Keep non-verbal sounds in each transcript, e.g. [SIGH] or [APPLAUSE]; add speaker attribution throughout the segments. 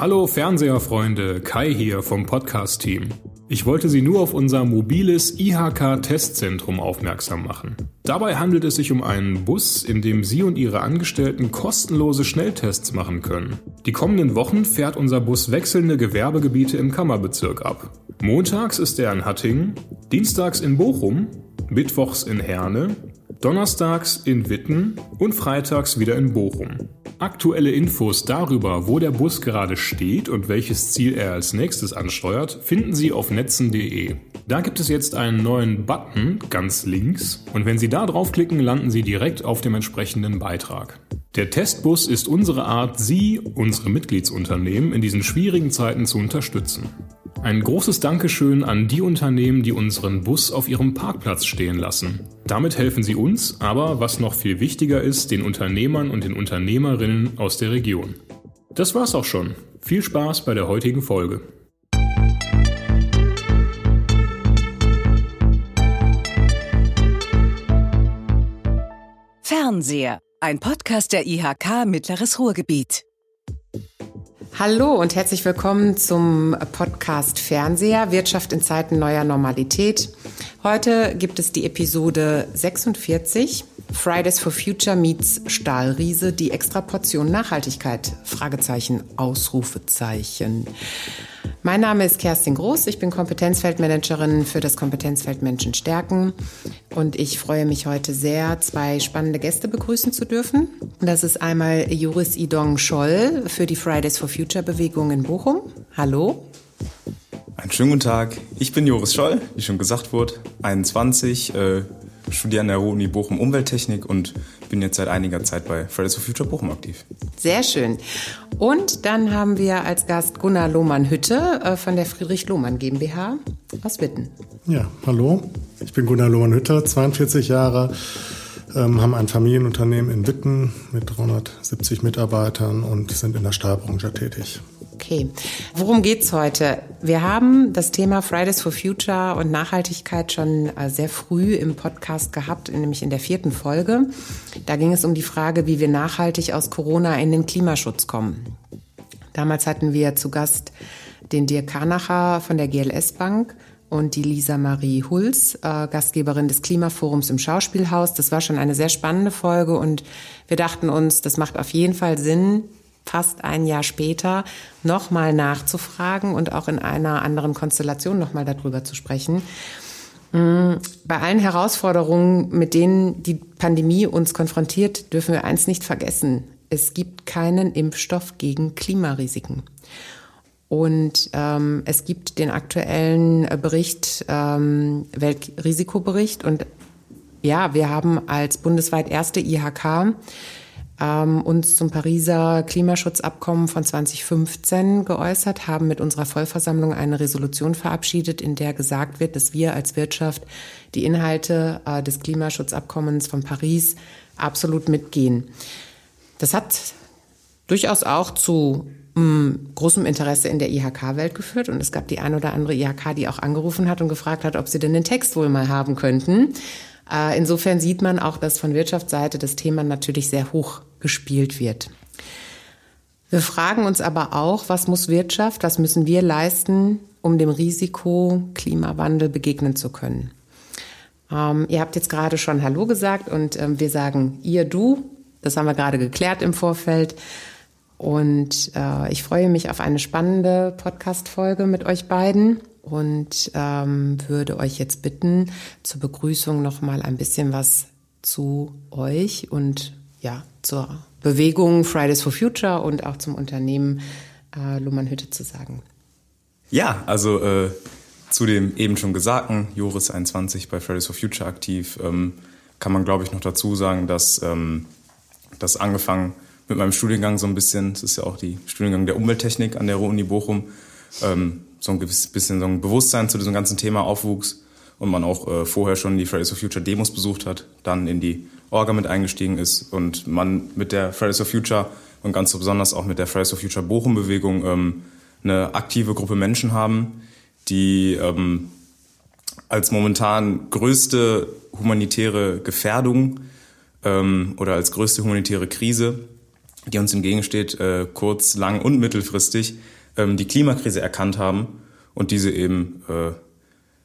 Speaker 1: Hallo Fernseherfreunde, Kai hier vom Podcast-Team. Ich wollte Sie nur auf unser mobiles IHK-Testzentrum aufmerksam machen. Dabei handelt es sich um einen Bus, in dem Sie und Ihre Angestellten kostenlose Schnelltests machen können. Die kommenden Wochen fährt unser Bus wechselnde Gewerbegebiete im Kammerbezirk ab. Montags ist er in Hattingen, dienstags in Bochum, mittwochs in Herne, donnerstags in Witten und freitags wieder in Bochum. Aktuelle Infos darüber, wo der Bus gerade steht und welches Ziel er als nächstes ansteuert, finden Sie auf netzen.de. Da gibt es jetzt einen neuen Button ganz links und wenn Sie da draufklicken, landen Sie direkt auf dem entsprechenden Beitrag. Der Testbus ist unsere Art, Sie, unsere Mitgliedsunternehmen, in diesen schwierigen Zeiten zu unterstützen. Ein großes Dankeschön an die Unternehmen, die unseren Bus auf ihrem Parkplatz stehen lassen. Damit helfen sie uns, aber was noch viel wichtiger ist, den Unternehmern und den Unternehmerinnen aus der Region. Das war's auch schon. Viel Spaß bei der heutigen Folge.
Speaker 2: Fernseher, ein Podcast der IHK Mittleres Ruhrgebiet.
Speaker 3: Hallo und herzlich willkommen zum Podcast Fernseher Wirtschaft in Zeiten neuer Normalität. Heute gibt es die Episode 46 Fridays for Future meets Stahlriese, die Extraportion Nachhaltigkeit? Fragezeichen, Ausrufezeichen. Mein Name ist Kerstin Groß, ich bin Kompetenzfeldmanagerin für das Kompetenzfeld Menschen stärken und ich freue mich heute sehr, zwei spannende Gäste begrüßen zu dürfen. Das ist einmal Juris Idong Scholl für die Fridays for Future Bewegung in Bochum. Hallo.
Speaker 4: Einen schönen guten Tag. Ich bin Joris Scholl, wie schon gesagt wurde, 21, äh, studiere an der Uni Bochum Umwelttechnik und bin jetzt seit einiger Zeit bei Fridays for Future Bochum aktiv.
Speaker 3: Sehr schön. Und dann haben wir als Gast Gunnar Lohmann-Hütte äh, von der Friedrich-Lohmann GmbH aus Witten.
Speaker 5: Ja, hallo. Ich bin Gunnar Lohmann-Hütte, 42 Jahre, ähm, haben ein Familienunternehmen in Witten mit 370 Mitarbeitern und sind in der Stahlbranche tätig.
Speaker 3: Okay, worum geht's heute? Wir haben das Thema Fridays for Future und Nachhaltigkeit schon äh, sehr früh im Podcast gehabt, nämlich in der vierten Folge. Da ging es um die Frage, wie wir nachhaltig aus Corona in den Klimaschutz kommen. Damals hatten wir zu Gast den Dirk Karnacher von der GLS Bank und die Lisa Marie Hulz, äh, Gastgeberin des Klimaforums im Schauspielhaus. Das war schon eine sehr spannende Folge und wir dachten uns, das macht auf jeden Fall Sinn, fast ein Jahr später nochmal nachzufragen und auch in einer anderen Konstellation nochmal darüber zu sprechen. Mm, bei allen Herausforderungen, mit denen die Pandemie uns konfrontiert, dürfen wir eins nicht vergessen. Es gibt keinen Impfstoff gegen Klimarisiken. Und ähm, es gibt den aktuellen Bericht, ähm, Weltrisikobericht. Und ja, wir haben als bundesweit erste IHK ähm, uns zum Pariser Klimaschutzabkommen von 2015 geäußert, haben mit unserer Vollversammlung eine Resolution verabschiedet, in der gesagt wird, dass wir als Wirtschaft die Inhalte äh, des Klimaschutzabkommens von Paris absolut mitgehen. Das hat durchaus auch zu mm, großem Interesse in der IHK-Welt geführt und es gab die ein oder andere IHK, die auch angerufen hat und gefragt hat, ob sie denn den Text wohl mal haben könnten. Äh, insofern sieht man auch, dass von Wirtschaftsseite das Thema natürlich sehr hoch gespielt wird. Wir fragen uns aber auch, was muss Wirtschaft, was müssen wir leisten, um dem Risiko Klimawandel begegnen zu können. Ähm, ihr habt jetzt gerade schon Hallo gesagt und ähm, wir sagen ihr, du. Das haben wir gerade geklärt im Vorfeld. Und äh, ich freue mich auf eine spannende Podcast-Folge mit euch beiden und ähm, würde euch jetzt bitten, zur Begrüßung noch mal ein bisschen was zu euch und ja, zur Bewegung Fridays for Future und auch zum Unternehmen äh, Luhmann Hütte zu sagen.
Speaker 4: Ja, also äh, zu dem eben schon Gesagten, Joris 21 bei Fridays for Future aktiv, ähm, kann man glaube ich noch dazu sagen, dass ähm, das angefangen mit meinem Studiengang so ein bisschen, das ist ja auch die Studiengang der Umwelttechnik an der Ruhr-Uni Bochum, ähm, so ein bisschen so ein Bewusstsein zu diesem ganzen Thema aufwuchs und man auch äh, vorher schon die Fridays for Future Demos besucht hat, dann in die Orga mit eingestiegen ist und man mit der Fridays for Future und ganz besonders auch mit der Fridays for Future Bochum Bewegung ähm, eine aktive Gruppe Menschen haben, die ähm, als momentan größte humanitäre Gefährdung ähm, oder als größte humanitäre Krise die uns entgegensteht, äh, kurz-, lang- und mittelfristig, ähm, die Klimakrise erkannt haben und diese eben äh,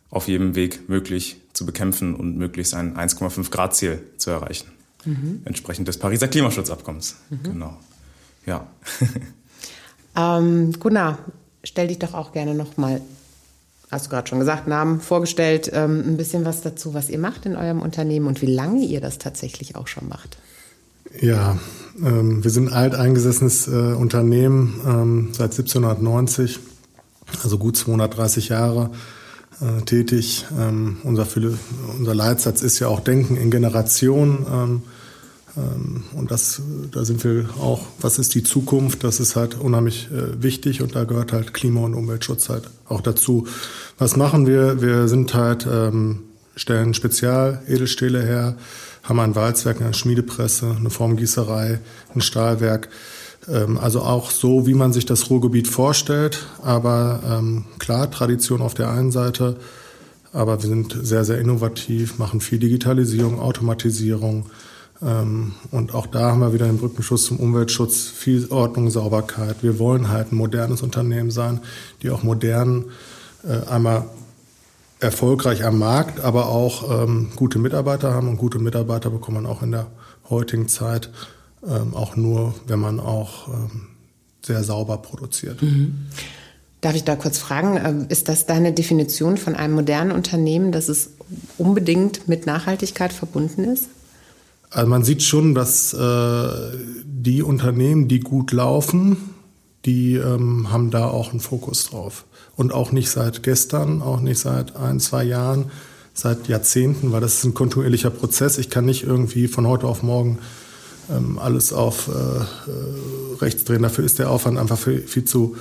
Speaker 4: auf jedem Weg möglich zu bekämpfen und möglichst ein 1,5 Grad Ziel zu erreichen. Mhm. Entsprechend des Pariser Klimaschutzabkommens. Mhm. Genau. Ja. [LAUGHS]
Speaker 3: ähm, Gunnar, stell dich doch auch gerne nochmal, hast du gerade schon gesagt, Namen vorgestellt, ähm, ein bisschen was dazu, was ihr macht in eurem Unternehmen und wie lange ihr das tatsächlich auch schon macht.
Speaker 5: Ja, ähm, wir sind ein alteingesessenes äh, Unternehmen ähm, seit 1790, also gut 230 Jahre äh, tätig. Ähm, unser, unser Leitsatz ist ja auch Denken in Generationen. Ähm, ähm, und das, da sind wir auch, was ist die Zukunft? Das ist halt unheimlich äh, wichtig und da gehört halt Klima- und Umweltschutz halt auch dazu. Was machen wir? Wir sind halt, ähm, stellen Spezial-Edelstähle her, haben ein Walzwerk, eine Schmiedepresse, eine Formgießerei, ein Stahlwerk. Ähm, also auch so, wie man sich das Ruhrgebiet vorstellt. Aber ähm, klar, Tradition auf der einen Seite, aber wir sind sehr, sehr innovativ, machen viel Digitalisierung, Automatisierung. Ähm, und auch da haben wir wieder den Brückenschutz zum Umweltschutz, viel Ordnung, Sauberkeit. Wir wollen halt ein modernes Unternehmen sein, die auch modern äh, einmal erfolgreich am Markt, aber auch ähm, gute Mitarbeiter haben. Und gute Mitarbeiter bekommt man auch in der heutigen Zeit ähm, auch nur, wenn man auch ähm, sehr sauber produziert. Mhm.
Speaker 3: Darf ich da kurz fragen, ähm, ist das deine Definition von einem modernen Unternehmen, dass es unbedingt mit Nachhaltigkeit verbunden ist?
Speaker 5: Also man sieht schon, dass äh, die Unternehmen, die gut laufen, die ähm, haben da auch einen Fokus drauf. Und auch nicht seit gestern, auch nicht seit ein, zwei Jahren, seit Jahrzehnten, weil das ist ein kontinuierlicher Prozess. Ich kann nicht irgendwie von heute auf morgen alles auf äh, äh, rechts drehen. Dafür ist der Aufwand einfach viel, viel zu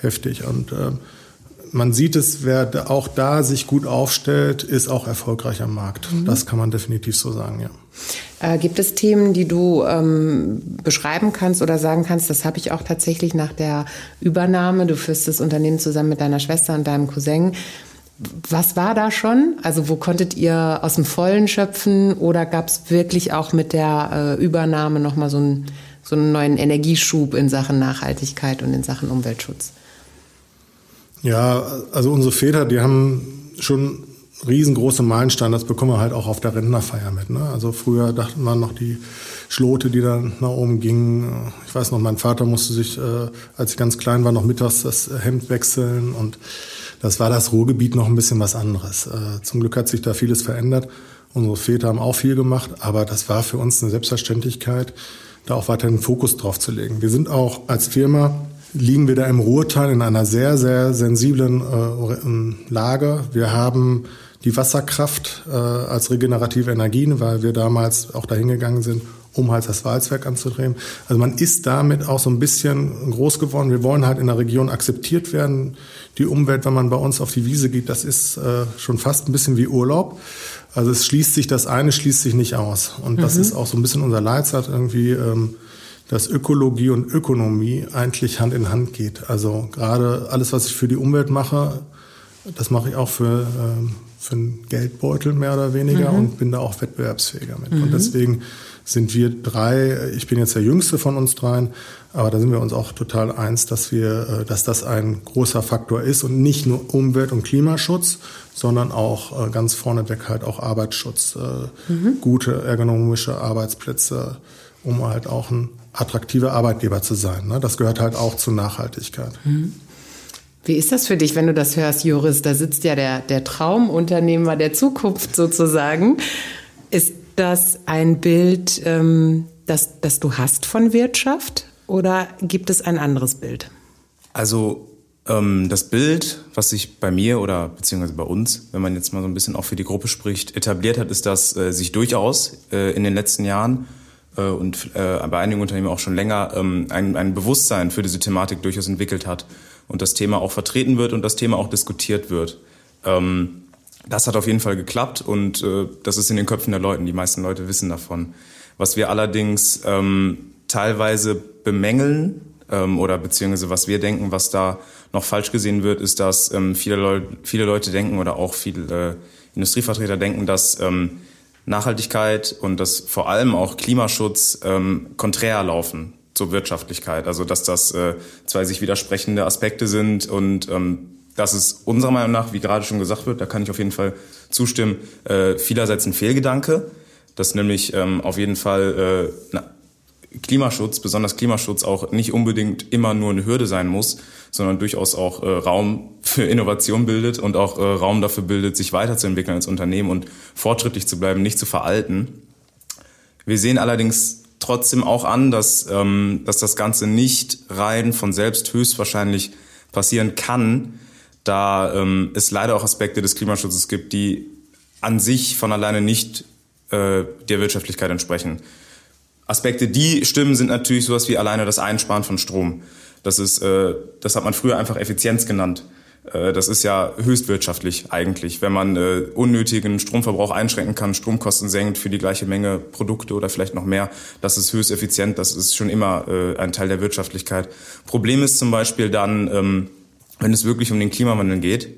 Speaker 5: heftig. Und äh, man sieht es, wer auch da sich gut aufstellt, ist auch erfolgreich am Markt. Mhm. Das kann man definitiv so sagen, ja.
Speaker 3: Äh, gibt es Themen, die du ähm, beschreiben kannst oder sagen kannst, das habe ich auch tatsächlich nach der Übernahme, du führst das Unternehmen zusammen mit deiner Schwester und deinem Cousin, was war da schon? Also wo konntet ihr aus dem Vollen schöpfen oder gab es wirklich auch mit der äh, Übernahme nochmal so, ein, so einen neuen Energieschub in Sachen Nachhaltigkeit und in Sachen Umweltschutz?
Speaker 5: Ja, also unsere Väter, die haben schon riesengroße Meilensteine, das bekommen wir halt auch auf der Rentnerfeier mit. Ne? Also früher dachten man noch die Schlote, die dann nach oben gingen. Ich weiß noch, mein Vater musste sich, äh, als ich ganz klein war, noch mittags das Hemd wechseln und das war das Ruhrgebiet noch ein bisschen was anderes. Äh, zum Glück hat sich da vieles verändert. Unsere Väter haben auch viel gemacht, aber das war für uns eine Selbstverständlichkeit, da auch weiterhin Fokus drauf zu legen. Wir sind auch als Firma liegen wir da im Ruhrtal in einer sehr, sehr sensiblen äh, Lage. Wir haben die Wasserkraft äh, als regenerative Energien, weil wir damals auch dahin gegangen sind, um halt das Walzwerk anzudrehen. Also man ist damit auch so ein bisschen groß geworden. Wir wollen halt in der Region akzeptiert werden. Die Umwelt, wenn man bei uns auf die Wiese geht, das ist äh, schon fast ein bisschen wie Urlaub. Also es schließt sich, das eine schließt sich nicht aus. Und mhm. das ist auch so ein bisschen unser Leitsatz irgendwie, ähm, dass Ökologie und Ökonomie eigentlich Hand in Hand geht. Also gerade alles, was ich für die Umwelt mache, das mache ich auch für, ähm, für einen Geldbeutel mehr oder weniger mhm. und bin da auch wettbewerbsfähiger mit. Mhm. Und deswegen sind wir drei, ich bin jetzt der jüngste von uns dreien, aber da sind wir uns auch total eins, dass wir, äh, dass das ein großer Faktor ist und nicht nur Umwelt- und Klimaschutz, sondern auch äh, ganz vorneweg halt auch Arbeitsschutz, äh, mhm. gute ergonomische Arbeitsplätze, um halt auch ein attraktiver Arbeitgeber zu sein. Ne? Das gehört halt auch zur Nachhaltigkeit. Mhm.
Speaker 3: Wie ist das für dich, wenn du das hörst, Joris? Da sitzt ja der, der Traumunternehmer der Zukunft sozusagen. Ist das ein Bild, ähm, das, das du hast von Wirtschaft oder gibt es ein anderes Bild?
Speaker 4: Also ähm, das Bild, was sich bei mir oder beziehungsweise bei uns, wenn man jetzt mal so ein bisschen auch für die Gruppe spricht, etabliert hat, ist, dass äh, sich durchaus äh, in den letzten Jahren äh, und äh, bei einigen Unternehmen auch schon länger ähm, ein, ein Bewusstsein für diese Thematik durchaus entwickelt hat und das Thema auch vertreten wird und das Thema auch diskutiert wird. Ähm, das hat auf jeden Fall geklappt und äh, das ist in den Köpfen der Leute. Die meisten Leute wissen davon. Was wir allerdings ähm, teilweise bemängeln ähm, oder beziehungsweise was wir denken, was da noch falsch gesehen wird, ist, dass ähm, viele, Leute, viele Leute denken oder auch viele äh, Industrievertreter denken, dass ähm, Nachhaltigkeit und dass vor allem auch Klimaschutz ähm, konträr laufen. Zur Wirtschaftlichkeit. Also dass das äh, zwei sich widersprechende Aspekte sind und ähm, das ist unserer Meinung nach, wie gerade schon gesagt wird, da kann ich auf jeden Fall zustimmen, äh, vielerseits ein Fehlgedanke, dass nämlich ähm, auf jeden Fall äh, na, Klimaschutz, besonders Klimaschutz auch nicht unbedingt immer nur eine Hürde sein muss, sondern durchaus auch äh, Raum für Innovation bildet und auch äh, Raum dafür bildet, sich weiterzuentwickeln als Unternehmen und fortschrittlich zu bleiben, nicht zu veralten. Wir sehen allerdings trotzdem auch an, dass, ähm, dass das Ganze nicht rein von selbst höchstwahrscheinlich passieren kann, da ähm, es leider auch Aspekte des Klimaschutzes gibt, die an sich von alleine nicht äh, der Wirtschaftlichkeit entsprechen. Aspekte, die stimmen, sind natürlich sowas wie alleine das Einsparen von Strom. Das ist, äh, das hat man früher einfach Effizienz genannt. Äh, das ist ja höchst wirtschaftlich eigentlich, wenn man äh, unnötigen Stromverbrauch einschränken kann, Stromkosten senkt für die gleiche Menge Produkte oder vielleicht noch mehr. Das ist höchst effizient. Das ist schon immer äh, ein Teil der Wirtschaftlichkeit. Problem ist zum Beispiel dann, ähm, wenn es wirklich um den Klimawandel geht.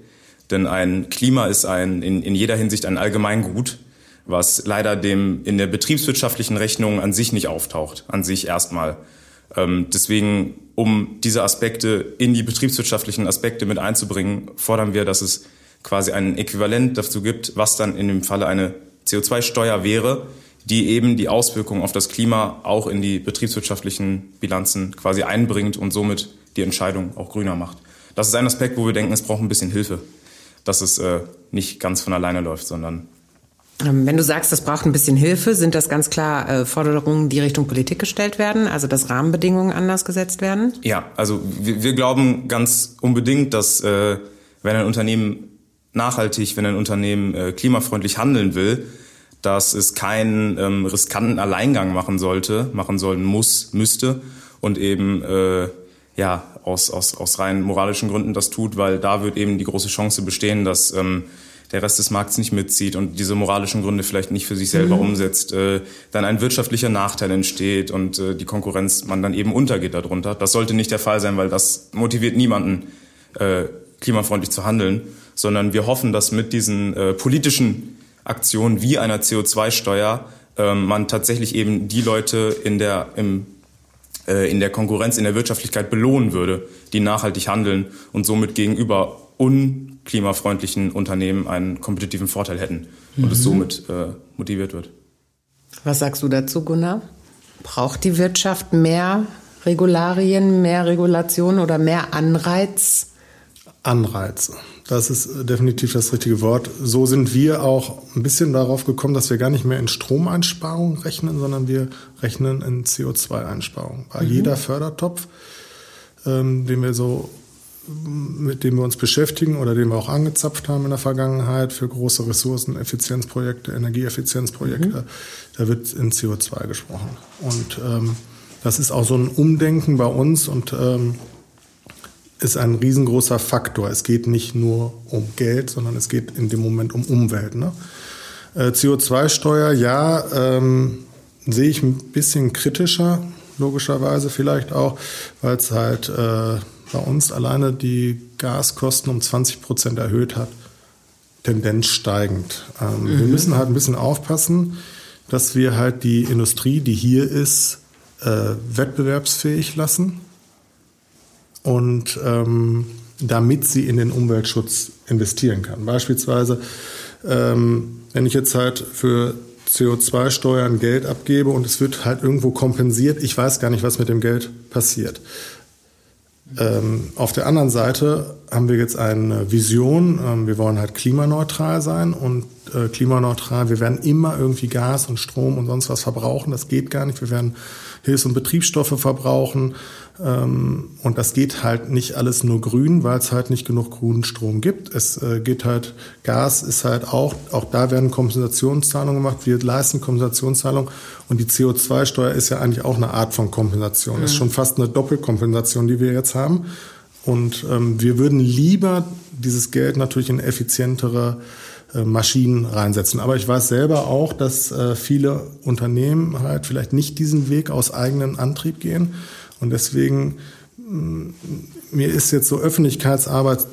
Speaker 4: Denn ein Klima ist ein in, in jeder Hinsicht ein Allgemeingut was leider dem in der betriebswirtschaftlichen Rechnung an sich nicht auftaucht, an sich erstmal. Ähm, deswegen, um diese Aspekte in die betriebswirtschaftlichen Aspekte mit einzubringen, fordern wir, dass es quasi ein Äquivalent dazu gibt, was dann in dem Falle eine CO2-Steuer wäre, die eben die Auswirkungen auf das Klima auch in die betriebswirtschaftlichen Bilanzen quasi einbringt und somit die Entscheidung auch grüner macht. Das ist ein Aspekt, wo wir denken, es braucht ein bisschen Hilfe, dass es äh, nicht ganz von alleine läuft, sondern
Speaker 3: wenn du sagst, das braucht ein bisschen Hilfe, sind das ganz klar äh, Forderungen, die Richtung Politik gestellt werden, also dass Rahmenbedingungen anders gesetzt werden?
Speaker 4: Ja, also wir, wir glauben ganz unbedingt, dass äh, wenn ein Unternehmen nachhaltig, wenn ein Unternehmen äh, klimafreundlich handeln will, dass es keinen ähm, riskanten Alleingang machen sollte, machen sollen muss, müsste und eben äh, ja aus, aus, aus rein moralischen Gründen das tut, weil da wird eben die große Chance bestehen, dass ähm, der Rest des Markts nicht mitzieht und diese moralischen Gründe vielleicht nicht für sich selber mhm. umsetzt, äh, dann ein wirtschaftlicher Nachteil entsteht und äh, die Konkurrenz man dann eben untergeht darunter. Das sollte nicht der Fall sein, weil das motiviert niemanden, äh, klimafreundlich zu handeln, sondern wir hoffen, dass mit diesen äh, politischen Aktionen wie einer CO2-Steuer äh, man tatsächlich eben die Leute in der, im, äh, in der Konkurrenz, in der Wirtschaftlichkeit belohnen würde, die nachhaltig handeln und somit gegenüber unklimafreundlichen Unternehmen einen kompetitiven Vorteil hätten und mhm. es somit äh, motiviert wird.
Speaker 3: Was sagst du dazu, Gunnar? Braucht die Wirtschaft mehr Regularien, mehr Regulation oder mehr Anreiz?
Speaker 5: Anreize. Das ist definitiv das richtige Wort. So sind wir auch ein bisschen darauf gekommen, dass wir gar nicht mehr in Stromeinsparungen rechnen, sondern wir rechnen in CO2-Einsparungen. Bei mhm. jeder Fördertopf, ähm, den wir so mit dem wir uns beschäftigen oder den wir auch angezapft haben in der Vergangenheit für große Ressourceneffizienzprojekte, Energieeffizienzprojekte, mhm. da wird in CO2 gesprochen. Und ähm, das ist auch so ein Umdenken bei uns und ähm, ist ein riesengroßer Faktor. Es geht nicht nur um Geld, sondern es geht in dem Moment um Umwelt. Ne? Äh, CO2-Steuer, ja, ähm, sehe ich ein bisschen kritischer, logischerweise vielleicht auch, weil es halt äh, bei uns alleine die Gaskosten um 20 Prozent erhöht hat. Tendenz steigend. Ähm, mhm. Wir müssen halt ein bisschen aufpassen, dass wir halt die Industrie, die hier ist, äh, wettbewerbsfähig lassen und ähm, damit sie in den Umweltschutz investieren kann. Beispielsweise, ähm, wenn ich jetzt halt für CO2-Steuern Geld abgebe und es wird halt irgendwo kompensiert, ich weiß gar nicht, was mit dem Geld passiert. Ähm, auf der anderen Seite haben wir jetzt eine Vision. Ähm, wir wollen halt klimaneutral sein und äh, klimaneutral. Wir werden immer irgendwie Gas und Strom und sonst was verbrauchen. Das geht gar nicht. Wir werden Hilfs- und Betriebsstoffe verbrauchen. Ähm, und das geht halt nicht alles nur grün, weil es halt nicht genug grünen Strom gibt. Es äh, geht halt, Gas ist halt auch, auch da werden Kompensationszahlungen gemacht. Wir leisten Kompensationszahlungen. Und die CO2-Steuer ist ja eigentlich auch eine Art von Kompensation. Mhm. Ist schon fast eine Doppelkompensation, die wir jetzt haben. Und ähm, wir würden lieber dieses Geld natürlich in effizientere Maschinen reinsetzen. Aber ich weiß selber auch, dass äh, viele Unternehmen halt vielleicht nicht diesen Weg aus eigenem Antrieb gehen und deswegen, mm, mir ist jetzt so Öffentlichkeitsarbeit,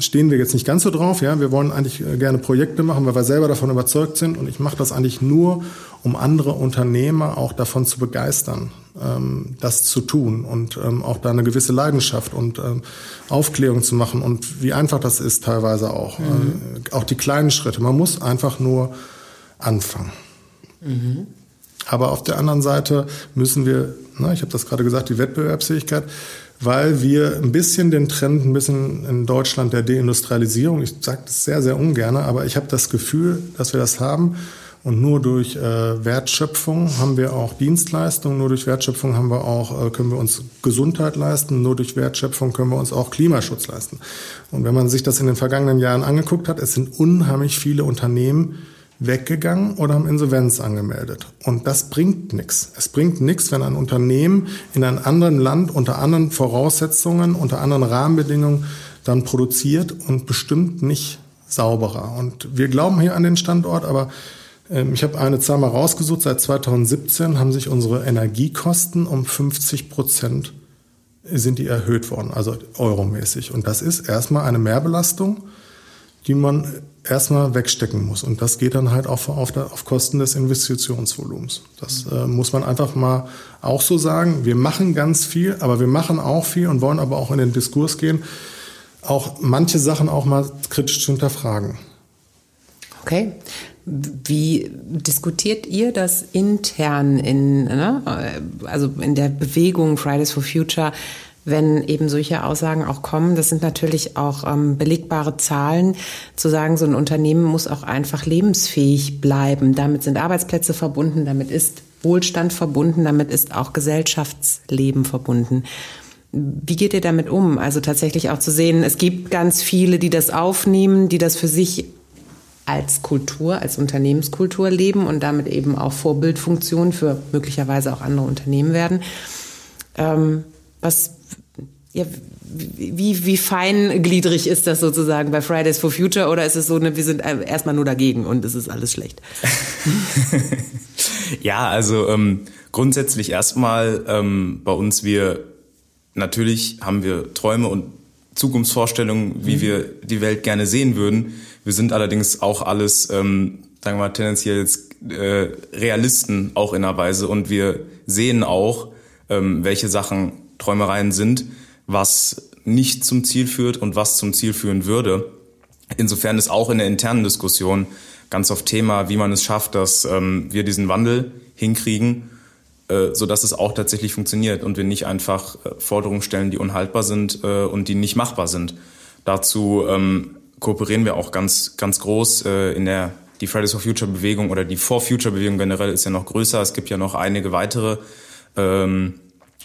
Speaker 5: stehen wir jetzt nicht ganz so drauf. Ja, wir wollen eigentlich äh, gerne Projekte machen, weil wir selber davon überzeugt sind. Und ich mache das eigentlich nur, um andere Unternehmer auch davon zu begeistern. Ähm, das zu tun und ähm, auch da eine gewisse Leidenschaft und ähm, Aufklärung zu machen und wie einfach das ist teilweise auch. Mhm. Äh, auch die kleinen Schritte. Man muss einfach nur anfangen. Mhm. Aber auf der anderen Seite müssen wir, na, ich habe das gerade gesagt, die Wettbewerbsfähigkeit, weil wir ein bisschen den Trend, ein bisschen in Deutschland der Deindustrialisierung, ich sage das sehr, sehr ungern, aber ich habe das Gefühl, dass wir das haben. Und nur durch äh, Wertschöpfung haben wir auch Dienstleistungen, nur durch Wertschöpfung haben wir auch, äh, können wir uns Gesundheit leisten, nur durch Wertschöpfung können wir uns auch Klimaschutz leisten. Und wenn man sich das in den vergangenen Jahren angeguckt hat, es sind unheimlich viele Unternehmen, weggegangen oder haben Insolvenz angemeldet. Und das bringt nichts. Es bringt nichts, wenn ein Unternehmen in einem anderen Land unter anderen Voraussetzungen, unter anderen Rahmenbedingungen dann produziert und bestimmt nicht sauberer. Und wir glauben hier an den Standort, aber ich habe eine Zahl mal rausgesucht. Seit 2017 haben sich unsere Energiekosten um 50 Prozent sind die erhöht worden, also euromäßig. Und das ist erstmal eine Mehrbelastung, die man erstmal wegstecken muss. Und das geht dann halt auch auf, der, auf Kosten des Investitionsvolumens. Das äh, muss man einfach mal auch so sagen. Wir machen ganz viel, aber wir machen auch viel und wollen aber auch in den Diskurs gehen, auch manche Sachen auch mal kritisch zu hinterfragen.
Speaker 3: Okay. Wie diskutiert ihr das intern in, ne? also in der Bewegung Fridays for Future? wenn eben solche Aussagen auch kommen. Das sind natürlich auch ähm, belegbare Zahlen, zu sagen, so ein Unternehmen muss auch einfach lebensfähig bleiben. Damit sind Arbeitsplätze verbunden, damit ist Wohlstand verbunden, damit ist auch Gesellschaftsleben verbunden. Wie geht ihr damit um? Also tatsächlich auch zu sehen, es gibt ganz viele, die das aufnehmen, die das für sich als Kultur, als Unternehmenskultur leben und damit eben auch Vorbildfunktion für möglicherweise auch andere Unternehmen werden. Ähm, was ja, wie, wie feingliedrig ist das sozusagen bei Fridays for Future oder ist es so, wir sind erstmal nur dagegen und es ist alles schlecht? [LAUGHS]
Speaker 4: ja, also ähm, grundsätzlich erstmal ähm, bei uns wir natürlich haben wir Träume und Zukunftsvorstellungen, wie mhm. wir die Welt gerne sehen würden. Wir sind allerdings auch alles, ähm, sagen wir mal, tendenziell jetzt äh, Realisten auch in einer Weise und wir sehen auch, ähm, welche Sachen Träumereien sind was nicht zum Ziel führt und was zum Ziel führen würde. Insofern ist auch in der internen Diskussion ganz oft Thema, wie man es schafft, dass ähm, wir diesen Wandel hinkriegen, so dass es auch tatsächlich funktioniert und wir nicht einfach äh, Forderungen stellen, die unhaltbar sind äh, und die nicht machbar sind. Dazu ähm, kooperieren wir auch ganz ganz groß äh, in der die Fridays for Future Bewegung oder die For Future Bewegung generell ist ja noch größer. Es gibt ja noch einige weitere ähm,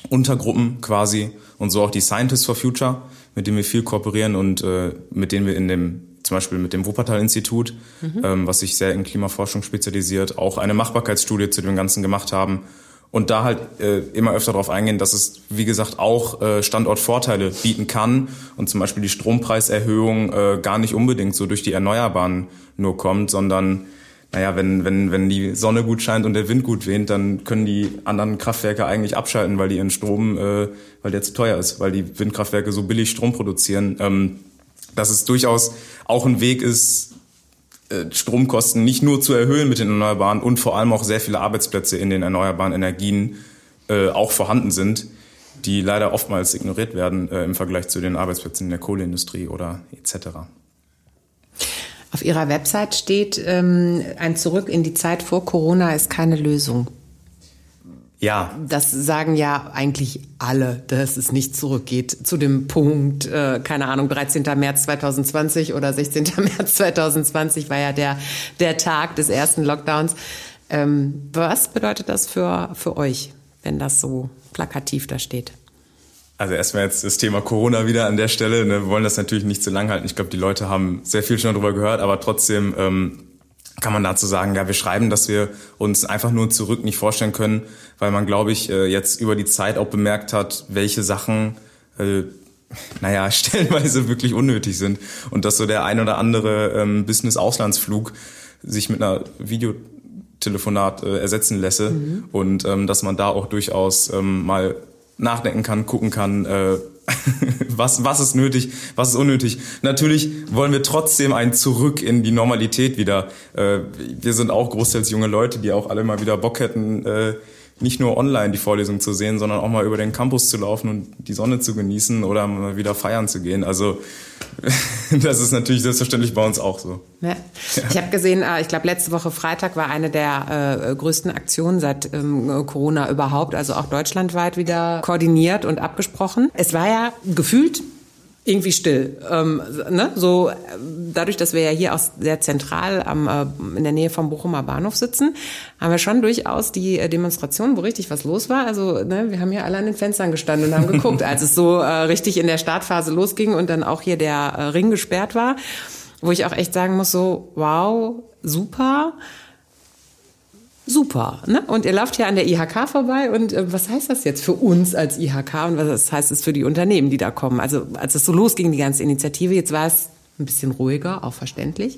Speaker 4: Untergruppen quasi und so auch die Scientists for Future, mit denen wir viel kooperieren und äh, mit denen wir in dem zum Beispiel mit dem Wuppertal-Institut, mhm. ähm, was sich sehr in Klimaforschung spezialisiert, auch eine Machbarkeitsstudie zu dem Ganzen gemacht haben und da halt äh, immer öfter darauf eingehen, dass es, wie gesagt, auch äh, Standortvorteile bieten kann und zum Beispiel die Strompreiserhöhung äh, gar nicht unbedingt so durch die Erneuerbaren nur kommt, sondern naja, wenn, wenn, wenn die Sonne gut scheint und der Wind gut weht, dann können die anderen Kraftwerke eigentlich abschalten, weil die ihren Strom, äh, weil der zu teuer ist, weil die Windkraftwerke so billig Strom produzieren. Ähm, dass es durchaus auch ein Weg ist, Stromkosten nicht nur zu erhöhen mit den Erneuerbaren und vor allem auch sehr viele Arbeitsplätze in den erneuerbaren Energien äh, auch vorhanden sind, die leider oftmals ignoriert werden äh, im Vergleich zu den Arbeitsplätzen in der Kohleindustrie oder etc.
Speaker 3: Auf Ihrer Website steht, ähm, ein Zurück in die Zeit vor Corona ist keine Lösung.
Speaker 4: Ja.
Speaker 3: Das sagen ja eigentlich alle, dass es nicht zurückgeht zu dem Punkt, äh, keine Ahnung, 13. März 2020 oder 16. [LAUGHS] März 2020 war ja der, der Tag des ersten Lockdowns. Ähm, was bedeutet das für, für euch, wenn das so plakativ da steht?
Speaker 4: Also erstmal jetzt das Thema Corona wieder an der Stelle. Ne? Wir wollen das natürlich nicht zu lang halten. Ich glaube, die Leute haben sehr viel schon darüber gehört, aber trotzdem ähm, kann man dazu sagen, ja, wir schreiben, dass wir uns einfach nur zurück nicht vorstellen können, weil man, glaube ich, äh, jetzt über die Zeit auch bemerkt hat, welche Sachen, äh, naja, [LAUGHS] stellenweise wirklich unnötig sind. Und dass so der ein oder andere ähm, Business-Auslandsflug sich mit einer Videotelefonat äh, ersetzen lässe mhm. und ähm, dass man da auch durchaus ähm, mal nachdenken kann, gucken kann, äh, [LAUGHS] was, was ist nötig, was ist unnötig. Natürlich wollen wir trotzdem ein Zurück in die Normalität wieder. Äh, wir sind auch großteils junge Leute, die auch alle mal wieder Bock hätten, äh, nicht nur online die Vorlesung zu sehen, sondern auch mal über den Campus zu laufen und die Sonne zu genießen oder mal wieder feiern zu gehen. Also [LAUGHS] das ist natürlich selbstverständlich bei uns auch so.
Speaker 3: Ja. Ich habe gesehen, äh, ich glaube letzte Woche Freitag war eine der äh, größten Aktionen seit ähm, Corona überhaupt, also auch deutschlandweit wieder koordiniert und abgesprochen. Es war ja gefühlt irgendwie still. Ähm, ne? So dadurch, dass wir ja hier auch sehr zentral am, äh, in der Nähe vom Bochumer Bahnhof sitzen, haben wir schon durchaus die äh, Demonstration, wo richtig was los war. Also ne, wir haben hier alle an den Fenstern gestanden und haben geguckt, [LAUGHS] als es so äh, richtig in der Startphase losging und dann auch hier der äh, Ring gesperrt war, wo ich auch echt sagen muss, so wow, super super. Ne? Und ihr lauft hier an der IHK vorbei und äh, was heißt das jetzt für uns als IHK und was heißt es für die Unternehmen, die da kommen? Also als es so losging, die ganze Initiative, jetzt war es ein bisschen ruhiger, auch verständlich.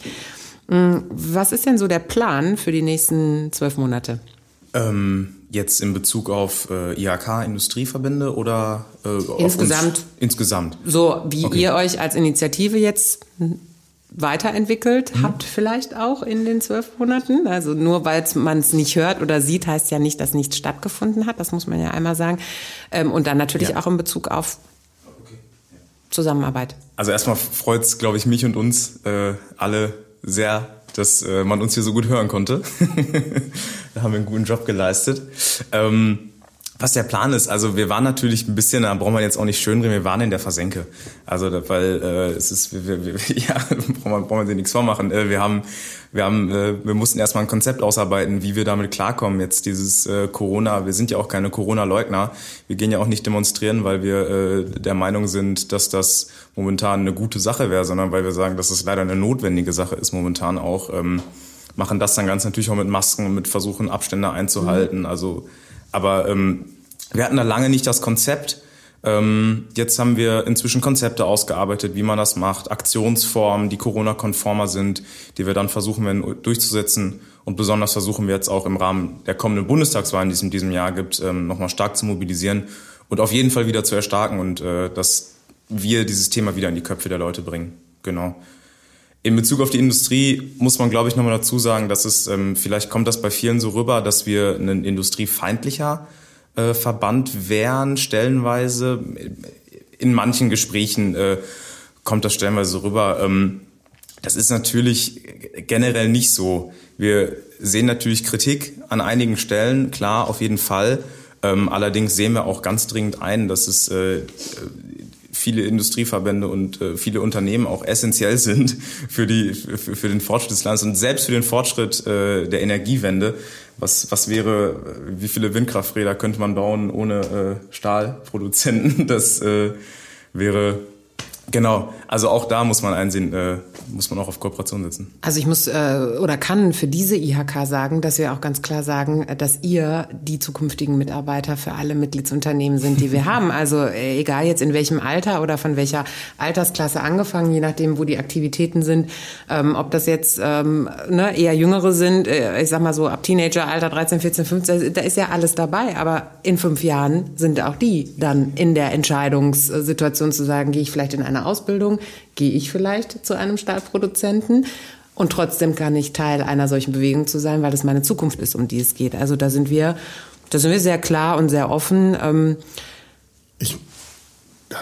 Speaker 3: Mm, was ist denn so der Plan für die nächsten zwölf Monate?
Speaker 4: Ähm, jetzt in Bezug auf äh, IHK-Industrieverbände oder
Speaker 3: äh, insgesamt?
Speaker 4: insgesamt.
Speaker 3: So wie okay. ihr euch als Initiative jetzt weiterentwickelt mhm. habt vielleicht auch in den zwölf Monaten. Also nur weil man es nicht hört oder sieht, heißt ja nicht, dass nichts stattgefunden hat. Das muss man ja einmal sagen. Ähm, und dann natürlich ja. auch in Bezug auf Zusammenarbeit.
Speaker 4: Also erstmal freut es, glaube ich, mich und uns äh, alle sehr, dass äh, man uns hier so gut hören konnte. [LAUGHS] da haben wir einen guten Job geleistet. Ähm, was der Plan ist, also wir waren natürlich ein bisschen, da brauchen wir jetzt auch nicht schön reden, wir waren in der Versenke. Also weil äh, es ist, wir, wir, [LAUGHS] ja, brauchen wir, brauchen wir nichts vormachen. Äh, wir haben, wir haben, äh, wir mussten erstmal ein Konzept ausarbeiten, wie wir damit klarkommen. Jetzt dieses äh, Corona, wir sind ja auch keine Corona-Leugner. Wir gehen ja auch nicht demonstrieren, weil wir äh, der Meinung sind, dass das momentan eine gute Sache wäre, sondern weil wir sagen, dass es leider eine notwendige Sache ist momentan auch. Ähm, machen das dann ganz natürlich auch mit Masken und mit Versuchen, Abstände einzuhalten. Mhm. Also aber ähm, wir hatten da lange nicht das Konzept. Ähm, jetzt haben wir inzwischen Konzepte ausgearbeitet, wie man das macht, Aktionsformen, die Corona-konformer sind, die wir dann versuchen werden durchzusetzen. Und besonders versuchen wir jetzt auch im Rahmen der kommenden Bundestagswahlen, die es in diesem Jahr gibt, ähm, nochmal stark zu mobilisieren und auf jeden Fall wieder zu erstarken und äh, dass wir dieses Thema wieder in die Köpfe der Leute bringen. Genau. In Bezug auf die Industrie muss man, glaube ich, nochmal dazu sagen, dass es, ähm, vielleicht kommt das bei vielen so rüber, dass wir ein industriefeindlicher äh, Verband wären, stellenweise. In manchen Gesprächen äh, kommt das stellenweise so rüber. Ähm, das ist natürlich generell nicht so. Wir sehen natürlich Kritik an einigen Stellen, klar, auf jeden Fall. Ähm, allerdings sehen wir auch ganz dringend ein, dass es äh, viele Industrieverbände und äh, viele Unternehmen auch essentiell [LAUGHS] sind für, die, für, für den Fortschritt des Landes und selbst für den Fortschritt äh, der Energiewende. Was, was wäre, wie viele Windkrafträder könnte man bauen ohne äh, Stahlproduzenten? [LAUGHS] Das äh, wäre Genau, also auch da muss man einsehen, äh, muss man auch auf Kooperation setzen.
Speaker 3: Also ich muss äh, oder kann für diese IHK sagen, dass wir auch ganz klar sagen, dass ihr die zukünftigen Mitarbeiter für alle Mitgliedsunternehmen sind, die wir [LAUGHS] haben. Also äh, egal jetzt in welchem Alter oder von welcher Altersklasse angefangen, je nachdem, wo die Aktivitäten sind, ähm, ob das jetzt ähm, ne, eher Jüngere sind, äh, ich sag mal so ab Teenageralter 13, 14, 15, da ist ja alles dabei. Aber in fünf Jahren sind auch die dann in der Entscheidungssituation zu sagen, gehe ich vielleicht in eine eine Ausbildung, gehe ich vielleicht zu einem Stahlproduzenten und trotzdem kann ich Teil einer solchen Bewegung zu sein, weil das meine Zukunft ist, um die es geht. Also da sind wir, da sind wir sehr klar und sehr offen. Ähm,
Speaker 5: ich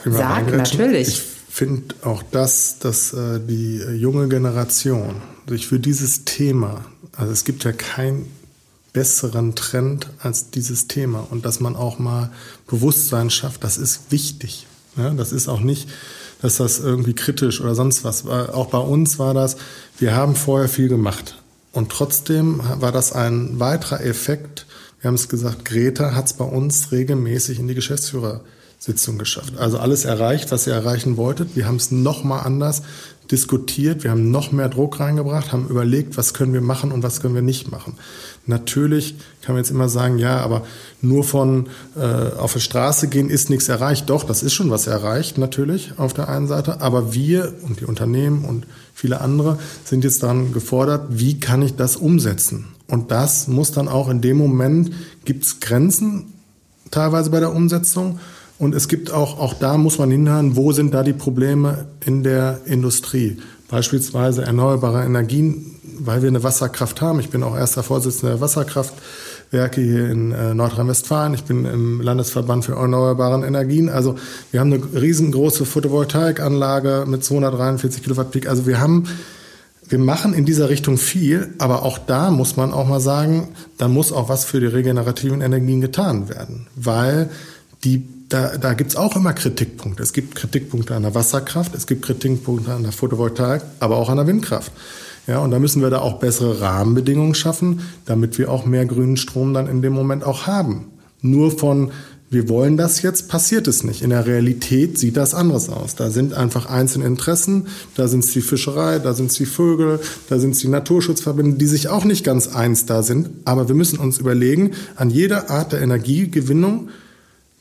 Speaker 3: sag natürlich.
Speaker 5: Ich finde auch das, dass äh, die äh, junge Generation sich für dieses Thema, also es gibt ja keinen besseren Trend als dieses Thema und dass man auch mal Bewusstsein schafft, das ist wichtig. Ja, das ist auch nicht dass das irgendwie kritisch oder sonst was war. Auch bei uns war das, wir haben vorher viel gemacht. Und trotzdem war das ein weiterer Effekt. Wir haben es gesagt, Greta hat es bei uns regelmäßig in die Geschäftsführersitzung geschafft. Also alles erreicht, was ihr erreichen wolltet. Wir haben es nochmal anders diskutiert, wir haben noch mehr Druck reingebracht, haben überlegt, was können wir machen und was können wir nicht machen. Natürlich kann man jetzt immer sagen, ja, aber nur von äh, auf der Straße gehen ist nichts erreicht. Doch, das ist schon was erreicht, natürlich, auf der einen Seite. Aber wir und die Unternehmen und viele andere sind jetzt daran gefordert, wie kann ich das umsetzen? Und das muss dann auch in dem Moment, gibt es Grenzen teilweise bei der Umsetzung. Und es gibt auch, auch da muss man hinhören, wo sind da die Probleme in der Industrie? Beispielsweise erneuerbare Energien weil wir eine Wasserkraft haben. Ich bin auch erster Vorsitzender der Wasserkraft Werke hier in äh, Nordrhein-Westfalen. Ich bin im Landesverband für erneuerbare Energien. Also wir haben eine riesengroße Photovoltaikanlage mit 243 Kilowatt Peak. Also wir haben wir machen in dieser Richtung viel, aber auch da muss man auch mal sagen, da muss auch was für die regenerativen Energien getan werden, weil die da, da gibt es auch immer Kritikpunkte. Es gibt Kritikpunkte an der Wasserkraft, es gibt Kritikpunkte an der Photovoltaik, aber auch an der Windkraft. Ja, und da müssen wir da auch bessere Rahmenbedingungen schaffen, damit wir auch mehr grünen Strom dann in dem Moment auch haben. Nur von wir wollen das jetzt, passiert es nicht. In der Realität sieht das anders aus. Da sind einfach einzelne Interessen, da sind es die Fischerei, da sind es die Vögel, da sind es die Naturschutzverbände, die sich auch nicht ganz eins da sind. Aber wir müssen uns überlegen, an jeder Art der Energiegewinnung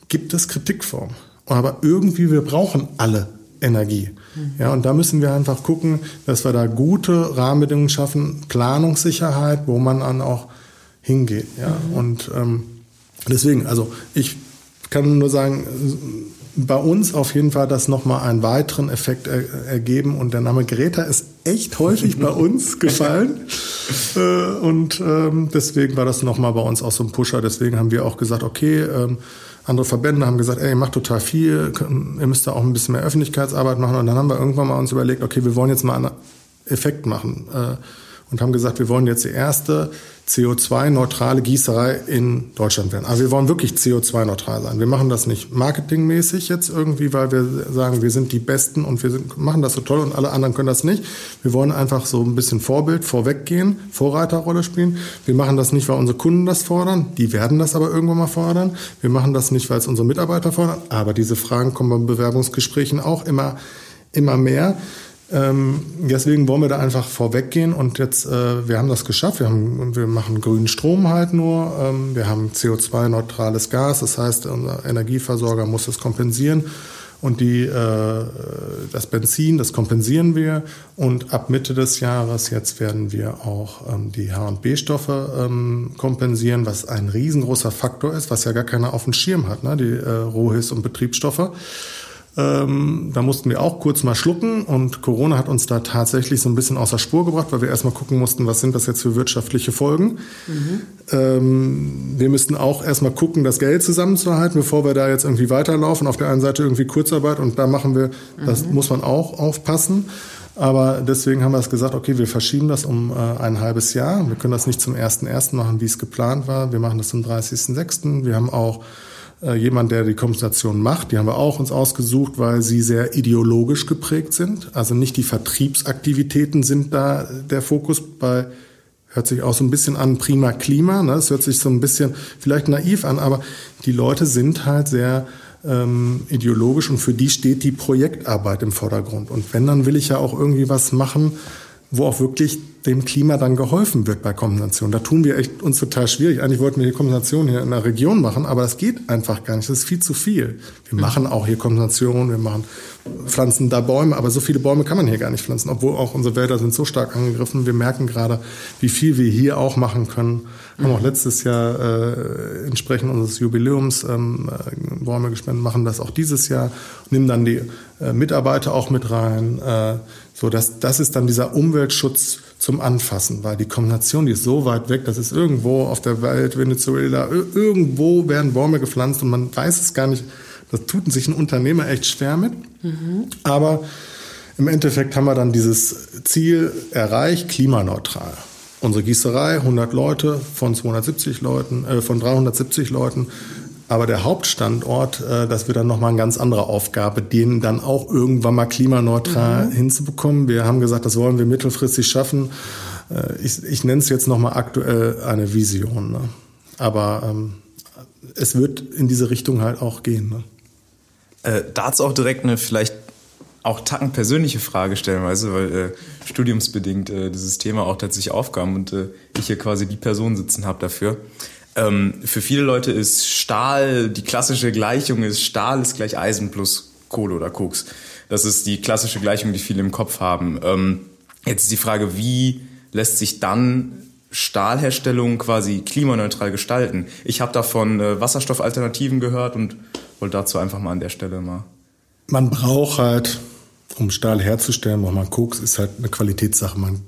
Speaker 5: gibt es Kritikformen. Aber irgendwie, wir brauchen alle Energie. Ja, und da müssen wir einfach gucken, dass wir da gute Rahmenbedingungen schaffen, Planungssicherheit, wo man dann auch hingeht. Ja, mhm. und ähm, deswegen, also ich kann nur sagen, bei uns auf jeden Fall das nochmal einen weiteren Effekt er, ergeben und der Name Greta ist echt häufig bei [LAUGHS] uns gefallen äh, und ähm, deswegen war das nochmal bei uns auch so ein Pusher. Deswegen haben wir auch gesagt, okay, ähm, andere Verbände haben gesagt, ey, ihr macht total viel, ihr müsst da auch ein bisschen mehr Öffentlichkeitsarbeit machen. Und dann haben wir irgendwann mal uns überlegt, okay, wir wollen jetzt mal einen Effekt machen. Äh, und haben gesagt, wir wollen jetzt die erste CO2-neutrale Gießerei in Deutschland werden. Also wir wollen wirklich CO2-neutral sein. Wir machen das nicht marketingmäßig jetzt irgendwie, weil wir sagen, wir sind die Besten und wir sind, machen das so toll und alle anderen können das nicht. Wir wollen einfach so ein bisschen Vorbild vorweggehen, Vorreiterrolle spielen. Wir machen das nicht, weil unsere Kunden das fordern. Die werden das aber irgendwann mal fordern. Wir machen das nicht, weil es unsere Mitarbeiter fordern. Aber diese Fragen kommen bei Bewerbungsgesprächen auch immer, immer mehr. Ähm, deswegen wollen wir da einfach vorweggehen und jetzt, äh, wir haben das geschafft. Wir, haben, wir machen grünen Strom halt nur. Ähm, wir haben CO2-neutrales Gas, das heißt, unser Energieversorger muss es kompensieren. Und die, äh, das Benzin, das kompensieren wir. Und ab Mitte des Jahres jetzt werden wir auch ähm, die H&B-Stoffe ähm, kompensieren, was ein riesengroßer Faktor ist, was ja gar keiner auf dem Schirm hat, ne? die äh, Rohhis- und Betriebsstoffe. Ähm, da mussten wir auch kurz mal schlucken und Corona hat uns da tatsächlich so ein bisschen außer Spur gebracht, weil wir erstmal gucken mussten, was sind das jetzt für wirtschaftliche Folgen. Mhm. Ähm, wir müssten auch erstmal gucken, das Geld zusammenzuhalten, bevor wir da jetzt irgendwie weiterlaufen. Auf der einen Seite irgendwie Kurzarbeit und da machen wir, mhm. das muss man auch aufpassen. Aber deswegen haben wir es gesagt, okay, wir verschieben das um äh, ein halbes Jahr. Wir können das nicht zum 1.1. machen, wie es geplant war. Wir machen das zum 30.6. Wir haben auch äh, jemand, der die Kompensation macht. Die haben wir auch uns ausgesucht, weil sie sehr ideologisch geprägt sind. Also nicht die Vertriebsaktivitäten sind da der Fokus bei hört sich auch so ein bisschen an prima Klima. Ne? Es hört sich so ein bisschen vielleicht naiv an, aber die Leute sind halt sehr ähm, ideologisch und für die steht die Projektarbeit im Vordergrund. Und wenn, dann will ich ja auch irgendwie was machen, wo auch wirklich dem Klima dann geholfen wird bei Kompensation. Da tun wir echt uns total schwierig. Eigentlich wollten wir die Kompensation hier in der Region machen, aber das geht einfach gar nicht. Das ist viel zu viel. Wir machen auch hier Kompensation, wir machen pflanzen da Bäume, aber so viele Bäume kann man hier gar nicht pflanzen, obwohl auch unsere Wälder sind so stark angegriffen. Wir merken gerade, wie viel wir hier auch machen können. Wir haben auch letztes Jahr äh, entsprechend unseres Jubiläums ähm, äh, Bäume gespendet, machen das auch dieses Jahr, nehmen dann die äh, Mitarbeiter auch mit rein. Äh, so, das, das ist dann dieser Umweltschutz zum Anfassen, weil die Kombination, die ist so weit weg, das ist irgendwo auf der Welt, Venezuela, irgendwo werden Bäume gepflanzt und man weiß es gar nicht. Das tut sich ein Unternehmer echt schwer mit. Mhm. Aber im Endeffekt haben wir dann dieses Ziel erreicht, klimaneutral. Unsere Gießerei, 100 Leute von 270 Leuten, äh, von 370 Leuten, aber der Hauptstandort, äh, das wird dann nochmal eine ganz andere Aufgabe, den dann auch irgendwann mal klimaneutral mhm. hinzubekommen. Wir haben gesagt, das wollen wir mittelfristig schaffen. Äh, ich, ich nenne es jetzt nochmal aktuell eine Vision. Ne? Aber ähm, es wird in diese Richtung halt auch gehen. Ne?
Speaker 4: Äh, dazu auch direkt eine vielleicht auch tacken persönliche Frage stellenweise, weil äh, studiumsbedingt äh, dieses Thema auch tatsächlich aufkam und äh, ich hier quasi die Person sitzen habe dafür. Ähm, für viele Leute ist Stahl, die klassische Gleichung ist Stahl ist gleich Eisen plus Kohle oder Koks. Das ist die klassische Gleichung, die viele im Kopf haben. Ähm, jetzt ist die Frage, wie lässt sich dann Stahlherstellung quasi klimaneutral gestalten? Ich habe davon äh, Wasserstoffalternativen gehört und wollte dazu einfach mal an der Stelle mal.
Speaker 5: Man braucht halt, um Stahl herzustellen, braucht man Koks, ist halt eine Qualitätssache. Man,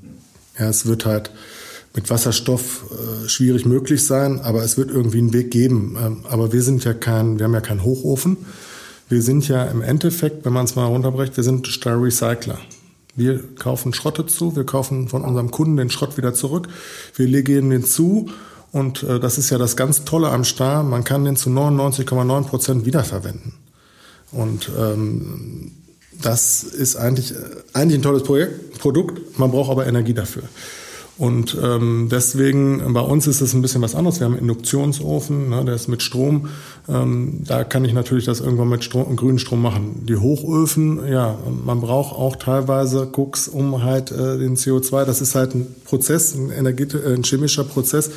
Speaker 5: ja, es wird halt mit Wasserstoff äh, schwierig möglich sein, aber es wird irgendwie einen Weg geben. Ähm, aber wir sind ja kein, wir haben ja keinen Hochofen. Wir sind ja im Endeffekt, wenn man es mal runterbrecht, wir sind Star Recycler. Wir kaufen Schrotte zu, wir kaufen von unserem Kunden den Schrott wieder zurück, wir legen den zu und äh, das ist ja das ganz Tolle am Star, man kann den zu 99,9 Prozent wiederverwenden. Und ähm, das ist eigentlich, äh, eigentlich ein tolles Projekt, Produkt, man braucht aber Energie dafür. Und ähm, deswegen, bei uns ist es ein bisschen was anderes. Wir haben einen Induktionsofen, ne, der ist mit Strom. Ähm, da kann ich natürlich das irgendwann mit Strom, grünen Strom machen. Die Hochöfen, ja, man braucht auch teilweise Cooks, um halt äh, den CO2, das ist halt ein Prozess, ein, Energie, äh, ein chemischer Prozess.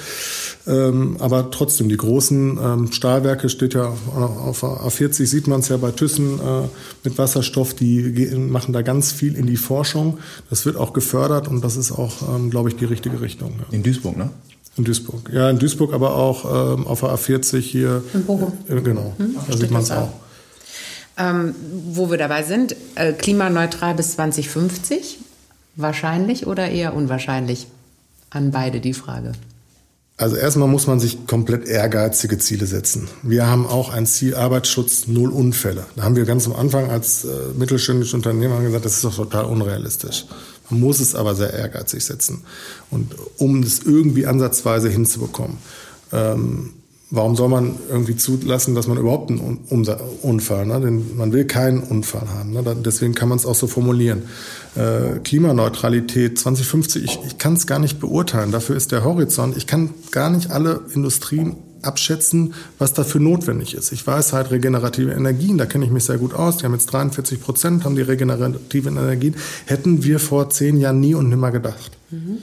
Speaker 5: Ähm, aber trotzdem, die großen ähm, Stahlwerke steht ja auf A40, sieht man es ja bei Thyssen äh, mit Wasserstoff, die machen da ganz viel in die Forschung. Das wird auch gefördert und das ist auch, ähm, glaube ich, die richtige Richtung.
Speaker 4: Ja. In Duisburg, ne?
Speaker 5: In Duisburg. Ja, in Duisburg, aber auch ähm, auf der A40 hier.
Speaker 3: In Bochum.
Speaker 5: Äh, genau, hm? da sieht man es auch.
Speaker 3: Ähm, wo wir dabei sind, äh, klimaneutral bis 2050, wahrscheinlich oder eher unwahrscheinlich? An beide die Frage.
Speaker 5: Also erstmal muss man sich komplett ehrgeizige Ziele setzen. Wir haben auch ein Ziel Arbeitsschutz, null Unfälle. Da haben wir ganz am Anfang als äh, mittelständische Unternehmer gesagt, das ist doch total unrealistisch. Man muss es aber sehr ehrgeizig setzen. Und um es irgendwie ansatzweise hinzubekommen. Ähm, warum soll man irgendwie zulassen, dass man überhaupt einen Unfall, ne? Denn man will keinen Unfall haben. Ne? Deswegen kann man es auch so formulieren. Äh, Klimaneutralität 2050, ich, ich kann es gar nicht beurteilen. Dafür ist der Horizont. Ich kann gar nicht alle Industrien abschätzen, was dafür notwendig ist. Ich weiß halt regenerative Energien, da kenne ich mich sehr gut aus. Die haben jetzt 43 Prozent, haben die regenerativen Energien. Hätten wir vor zehn Jahren nie und nimmer gedacht. Mhm.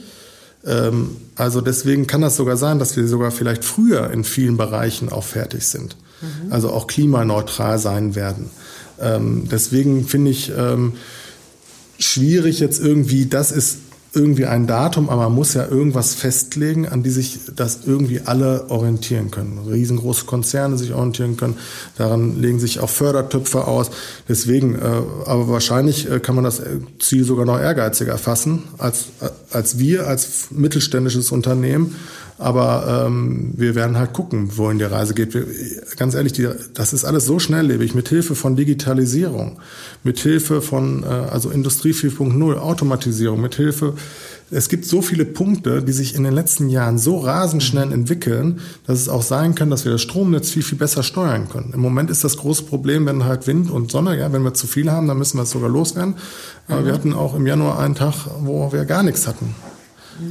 Speaker 5: Ähm, also deswegen kann das sogar sein, dass wir sogar vielleicht früher in vielen Bereichen auch fertig sind. Mhm. Also auch klimaneutral sein werden. Ähm, deswegen finde ich ähm, schwierig jetzt irgendwie, das ist irgendwie ein Datum, aber man muss ja irgendwas festlegen, an die sich das irgendwie alle orientieren können. Riesengroße Konzerne sich orientieren können. Daran legen sich auch Fördertöpfe aus. Deswegen, äh, aber wahrscheinlich äh, kann man das Ziel sogar noch ehrgeiziger fassen als, äh, als wir als mittelständisches Unternehmen. Aber ähm, wir werden halt gucken, wohin die Reise geht. Wir, ganz ehrlich, die, das ist alles so schnelllebig. Mit Hilfe von Digitalisierung, mit Hilfe von äh, also Industrie 4.0, Automatisierung, mit Hilfe es gibt so viele Punkte, die sich in den letzten Jahren so rasend schnell entwickeln, dass es auch sein kann, dass wir das Stromnetz viel, viel besser steuern können. Im Moment ist das große Problem, wenn halt Wind und Sonne, ja, wenn wir zu viel haben, dann müssen wir es sogar loswerden. Aber mhm. wir hatten auch im Januar einen Tag, wo wir gar nichts hatten.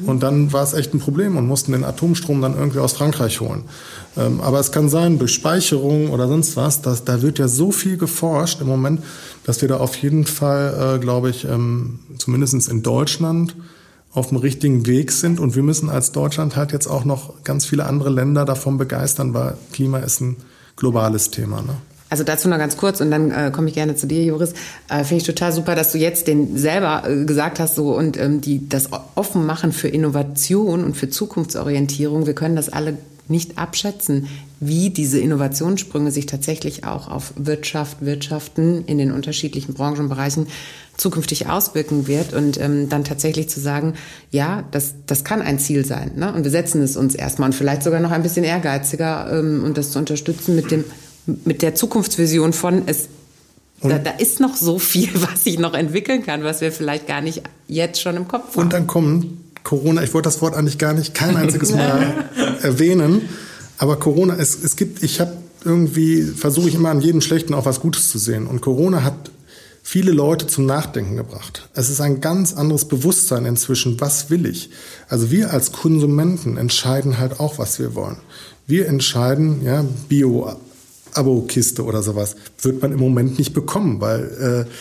Speaker 5: Und dann war es echt ein Problem und mussten den Atomstrom dann irgendwie aus Frankreich holen. Ähm, aber es kann sein, durch Speicherung oder sonst was, dass, da wird ja so viel geforscht im Moment, dass wir da auf jeden Fall, äh, glaube ich, ähm, zumindest in Deutschland auf dem richtigen Weg sind. Und wir müssen als Deutschland halt jetzt auch noch ganz viele andere Länder davon begeistern, weil Klima ist ein globales Thema. Ne?
Speaker 3: Also dazu noch ganz kurz und dann äh, komme ich gerne zu dir, Joris. Äh, Finde ich total super, dass du jetzt den selber äh, gesagt hast so und ähm, die das offen machen für Innovation und für Zukunftsorientierung. Wir können das alle nicht abschätzen, wie diese Innovationssprünge sich tatsächlich auch auf Wirtschaft, Wirtschaften in den unterschiedlichen Branchenbereichen zukünftig auswirken wird und ähm, dann tatsächlich zu sagen, ja, das, das kann ein Ziel sein. Ne? Und wir setzen es uns erstmal und vielleicht sogar noch ein bisschen ehrgeiziger ähm, und das zu unterstützen mit dem mit der Zukunftsvision von es da, da, ist noch so viel, [LAUGHS] was sich noch entwickeln kann, was wir vielleicht gar nicht jetzt schon im Kopf haben.
Speaker 5: Und dann kommen Corona, ich wollte das Wort eigentlich gar nicht kein einziges Mal [LAUGHS] erwähnen, aber Corona, es, es gibt, ich habe irgendwie, versuche ich immer an jedem Schlechten auch was Gutes zu sehen. Und Corona hat viele Leute zum Nachdenken gebracht. Es ist ein ganz anderes Bewusstsein inzwischen, was will ich? Also wir als Konsumenten entscheiden halt auch, was wir wollen. Wir entscheiden, ja, Bio Abo-Kiste oder sowas wird man im Moment nicht bekommen, weil äh,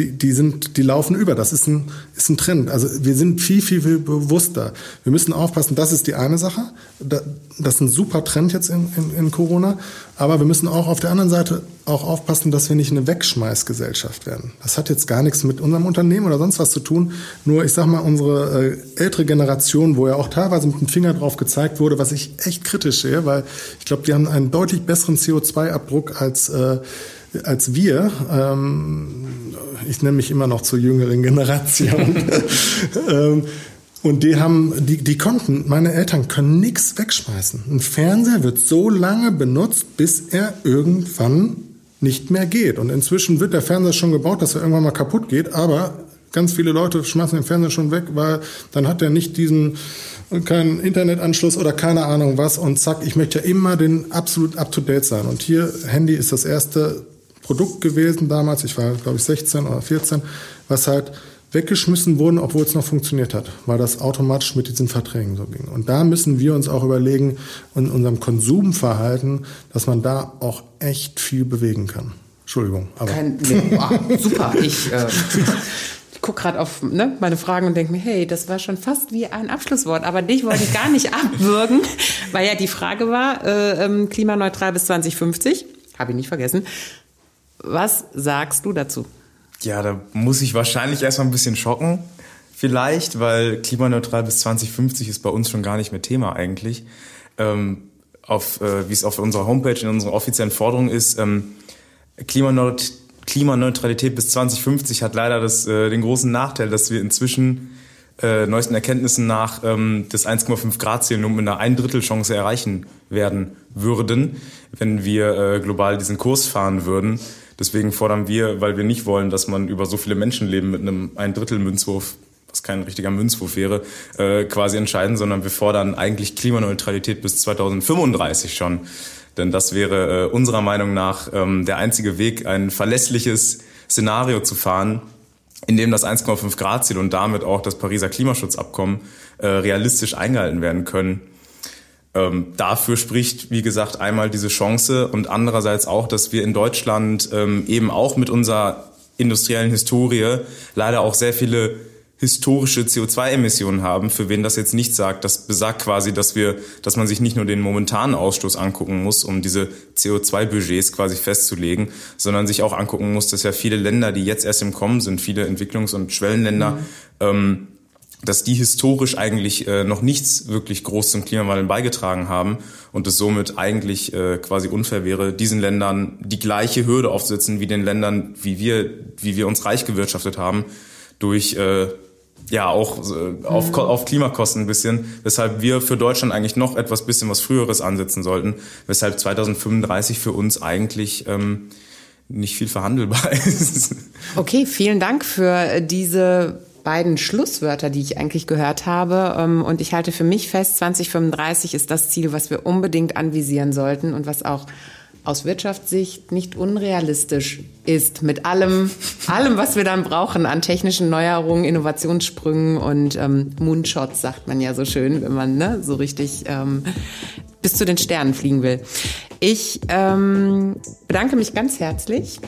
Speaker 5: die, die, sind, die laufen über. Das ist ein, ist ein Trend. Also wir sind viel, viel, viel bewusster. Wir müssen aufpassen, das ist die eine Sache. Das ist ein super Trend jetzt in, in, in Corona. Aber wir müssen auch auf der anderen Seite auch aufpassen, dass wir nicht eine Wegschmeißgesellschaft werden. Das hat jetzt gar nichts mit unserem Unternehmen oder sonst was zu tun. Nur ich sag mal, unsere äh, ältere Generation, wo ja auch teilweise mit dem Finger drauf gezeigt wurde, was ich echt kritisch sehe, weil ich glaube, die haben einen deutlich besseren CO2-Abdruck als äh, als wir, ähm, ich nenne mich immer noch zur jüngeren Generation, [LAUGHS] ähm, Und die haben, die, die konnten, meine Eltern können nichts wegschmeißen. Ein Fernseher wird so lange benutzt, bis er irgendwann nicht mehr geht. Und inzwischen wird der Fernseher schon gebaut, dass er irgendwann mal kaputt geht, aber ganz viele Leute schmeißen den Fernseher schon weg, weil dann hat er nicht diesen keinen Internetanschluss oder keine Ahnung was und zack, ich möchte ja immer den absolut up to date sein. Und hier Handy ist das erste Produkt gewesen damals, ich war glaube ich 16 oder 14, was halt weggeschmissen wurden, obwohl es noch funktioniert hat, weil das automatisch mit diesen Verträgen so ging. Und da müssen wir uns auch überlegen, in unserem Konsumverhalten, dass man da auch echt viel bewegen kann. Entschuldigung.
Speaker 3: Aber. Kein, nee, oh, super. Ich, äh, ich gucke gerade auf ne, meine Fragen und denke mir, hey, das war schon fast wie ein Abschlusswort. Aber dich wollte ich gar nicht [LAUGHS] abwürgen, weil ja die Frage war, äh, ähm, klimaneutral bis 2050. Habe ich nicht vergessen. Was sagst du dazu?
Speaker 4: Ja, da muss ich wahrscheinlich erstmal ein bisschen schocken. Vielleicht, weil klimaneutral bis 2050 ist bei uns schon gar nicht mehr Thema eigentlich. Ähm, auf, äh, wie es auf unserer Homepage in unserer offiziellen Forderung ist, ähm, Klimaneut Klimaneutralität bis 2050 hat leider das, äh, den großen Nachteil, dass wir inzwischen äh, neuesten Erkenntnissen nach ähm, das 1,5 Grad Ziel nur mit einer ein Drittel Chance erreichen werden würden, wenn wir äh, global diesen Kurs fahren würden. Deswegen fordern wir, weil wir nicht wollen, dass man über so viele Menschenleben mit einem ein Drittel Münzwurf was kein richtiger Münzwurf wäre, äh, quasi entscheiden, sondern wir fordern eigentlich Klimaneutralität bis 2035 schon. Denn das wäre äh, unserer Meinung nach ähm, der einzige Weg, ein verlässliches Szenario zu fahren, in dem das 1,5 Grad Ziel und damit auch das Pariser Klimaschutzabkommen äh, realistisch eingehalten werden können. Ähm, dafür spricht, wie gesagt, einmal diese Chance und andererseits auch, dass wir in Deutschland ähm, eben auch mit unserer industriellen Historie leider auch sehr viele historische CO2-Emissionen haben, für wen das jetzt nicht sagt. Das besagt quasi, dass wir, dass man sich nicht nur den momentanen Ausstoß angucken muss, um diese CO2-Budgets quasi festzulegen, sondern sich auch angucken muss, dass ja viele Länder, die jetzt erst im Kommen sind, viele Entwicklungs- und Schwellenländer, mhm. ähm, dass die historisch eigentlich äh, noch nichts wirklich groß zum Klimawandel beigetragen haben und es somit eigentlich äh, quasi unfair wäre, diesen Ländern die gleiche Hürde aufzusetzen wie den Ländern, wie wir, wie wir uns reich gewirtschaftet haben, durch äh, ja auch äh, auf, mhm. auf Klimakosten ein bisschen, weshalb wir für Deutschland eigentlich noch etwas bisschen was Früheres ansetzen sollten, weshalb 2035 für uns eigentlich ähm, nicht viel verhandelbar [LAUGHS] ist.
Speaker 3: Okay, vielen Dank für diese beiden Schlusswörter, die ich eigentlich gehört habe. Ähm, und ich halte für mich fest, 2035 ist das Ziel, was wir unbedingt anvisieren sollten und was auch aus Wirtschaftssicht nicht unrealistisch ist mit allem, allem, was wir dann brauchen an technischen Neuerungen, Innovationssprüngen und ähm, Moonshots, sagt man ja so schön, wenn man ne, so richtig ähm, bis zu den Sternen fliegen will. Ich ähm, bedanke mich ganz herzlich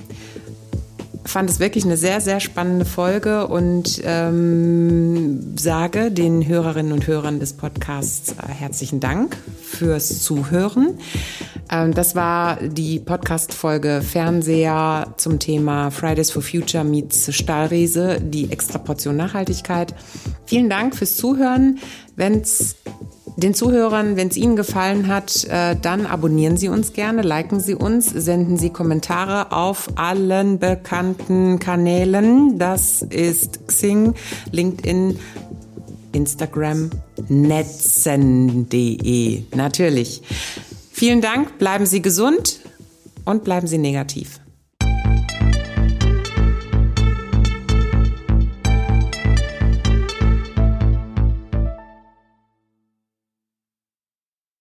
Speaker 3: fand es wirklich eine sehr, sehr spannende Folge und ähm, sage den Hörerinnen und Hörern des Podcasts äh, herzlichen Dank fürs Zuhören. Ähm, das war die Podcast-Folge Fernseher zum Thema Fridays for Future meets Stahlriese, die Extraportion Nachhaltigkeit. Vielen Dank fürs Zuhören. Wenn's den Zuhörern, wenn es Ihnen gefallen hat, äh, dann abonnieren Sie uns gerne, liken Sie uns, senden Sie Kommentare auf allen bekannten Kanälen. Das ist Xing, LinkedIn, Instagram, netzen.de. Natürlich. Vielen Dank, bleiben Sie gesund und bleiben Sie negativ.